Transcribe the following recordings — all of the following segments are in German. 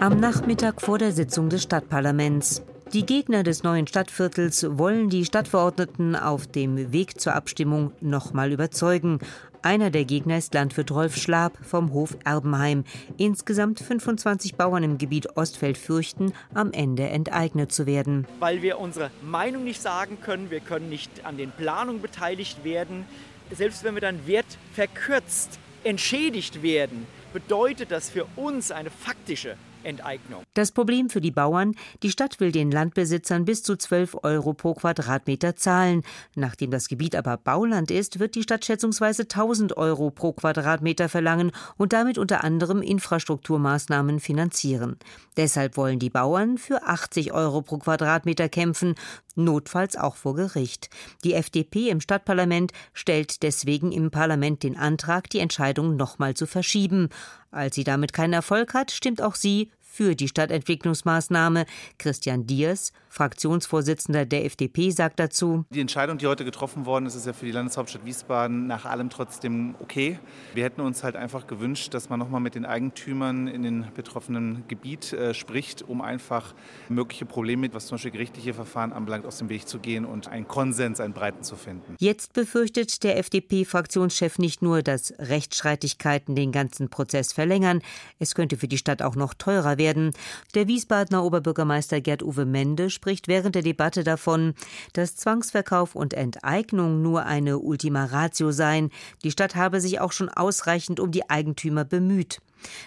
Am Nachmittag vor der Sitzung des Stadtparlaments. Die Gegner des neuen Stadtviertels wollen die Stadtverordneten auf dem Weg zur Abstimmung nochmal überzeugen. Einer der Gegner ist Landwirt Rolf Schlab vom Hof Erbenheim. Insgesamt 25 Bauern im Gebiet Ostfeld fürchten, am Ende enteignet zu werden. Weil wir unsere Meinung nicht sagen können, wir können nicht an den Planungen beteiligt werden. Selbst wenn wir dann Wert verkürzt entschädigt werden, bedeutet das für uns eine faktische Enteignung. Das Problem für die Bauern, die Stadt will den Landbesitzern bis zu 12 Euro pro Quadratmeter zahlen. Nachdem das Gebiet aber Bauland ist, wird die Stadt schätzungsweise 1000 Euro pro Quadratmeter verlangen und damit unter anderem Infrastrukturmaßnahmen finanzieren. Deshalb wollen die Bauern für 80 Euro pro Quadratmeter kämpfen, notfalls auch vor Gericht. Die FDP im Stadtparlament stellt deswegen im Parlament den Antrag, die Entscheidung nochmal zu verschieben. Als sie damit keinen Erfolg hat, stimmt auch sie für die Stadtentwicklungsmaßnahme. Christian Diers, Fraktionsvorsitzender der FDP, sagt dazu: Die Entscheidung, die heute getroffen worden ist, ist ja für die Landeshauptstadt Wiesbaden nach allem trotzdem okay. Wir hätten uns halt einfach gewünscht, dass man nochmal mit den Eigentümern in den betroffenen Gebiet äh, spricht, um einfach mögliche Probleme, was zum Beispiel gerichtliche Verfahren anbelangt, aus dem Weg zu gehen und einen Konsens, einen breiten zu finden. Jetzt befürchtet der FDP-Fraktionschef nicht nur, dass Rechtsstreitigkeiten den ganzen Prozess verlängern, es könnte für die Stadt auch noch teurer werden werden. Der Wiesbadener Oberbürgermeister Gerd-Uwe Mende spricht während der Debatte davon, dass Zwangsverkauf und Enteignung nur eine Ultima Ratio seien. Die Stadt habe sich auch schon ausreichend um die Eigentümer bemüht.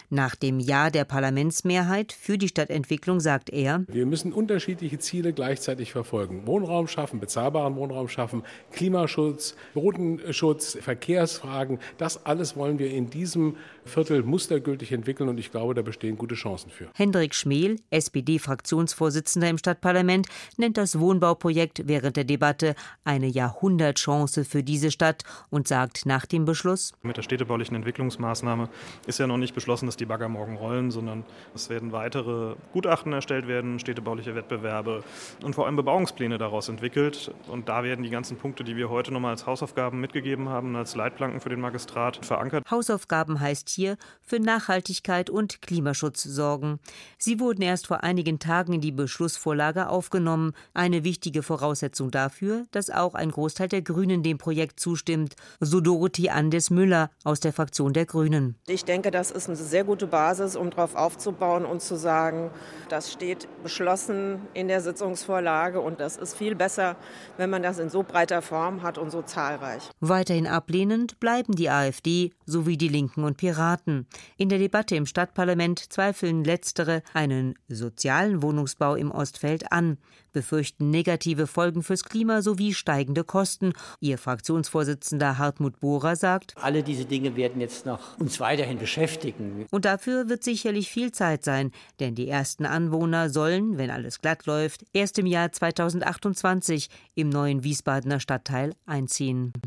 Nach dem Ja der Parlamentsmehrheit für die Stadtentwicklung sagt er, wir müssen unterschiedliche Ziele gleichzeitig verfolgen. Wohnraum schaffen, bezahlbaren Wohnraum schaffen, Klimaschutz, Bodenschutz, Verkehrsfragen, das alles wollen wir in diesem Viertel mustergültig entwickeln und ich glaube, da bestehen gute Chancen für. Hendrik Schmel, SPD-Fraktionsvorsitzender im Stadtparlament, nennt das Wohnbauprojekt während der Debatte eine Jahrhundertchance für diese Stadt und sagt nach dem Beschluss, mit der städtebaulichen Entwicklungsmaßnahme ist ja noch nicht beschlossen, dass die Bagger morgen rollen, sondern es werden weitere Gutachten erstellt werden, städtebauliche Wettbewerbe und vor allem Bebauungspläne daraus entwickelt. Und da werden die ganzen Punkte, die wir heute nochmal als Hausaufgaben mitgegeben haben, als Leitplanken für den Magistrat verankert. Hausaufgaben heißt hier für Nachhaltigkeit und Klimaschutz sorgen. Sie wurden erst vor einigen Tagen in die Beschlussvorlage aufgenommen. Eine wichtige Voraussetzung dafür, dass auch ein Großteil der Grünen dem Projekt zustimmt, so Dorothee Andes Müller aus der Fraktion der Grünen. Ich denke, das ist eine sehr gute Basis, um darauf aufzubauen und zu sagen, das steht beschlossen in der Sitzungsvorlage und das ist viel besser, wenn man das in so breiter Form hat und so zahlreich. Weiterhin ablehnend bleiben die AfD sowie die Linken und Piraten. In der Debatte im Stadtparlament zweifeln letztere einen sozialen Wohnungsbau im Ostfeld an, befürchten negative Folgen fürs Klima sowie steigende Kosten. Ihr Fraktionsvorsitzender Hartmut Bohrer sagt, alle diese Dinge werden jetzt noch uns weiterhin beschäftigen. Und dafür wird sicherlich viel Zeit sein, denn die ersten Anwohner sollen, wenn alles glatt läuft, erst im Jahr 2028 im neuen Wiesbadener Stadtteil einziehen.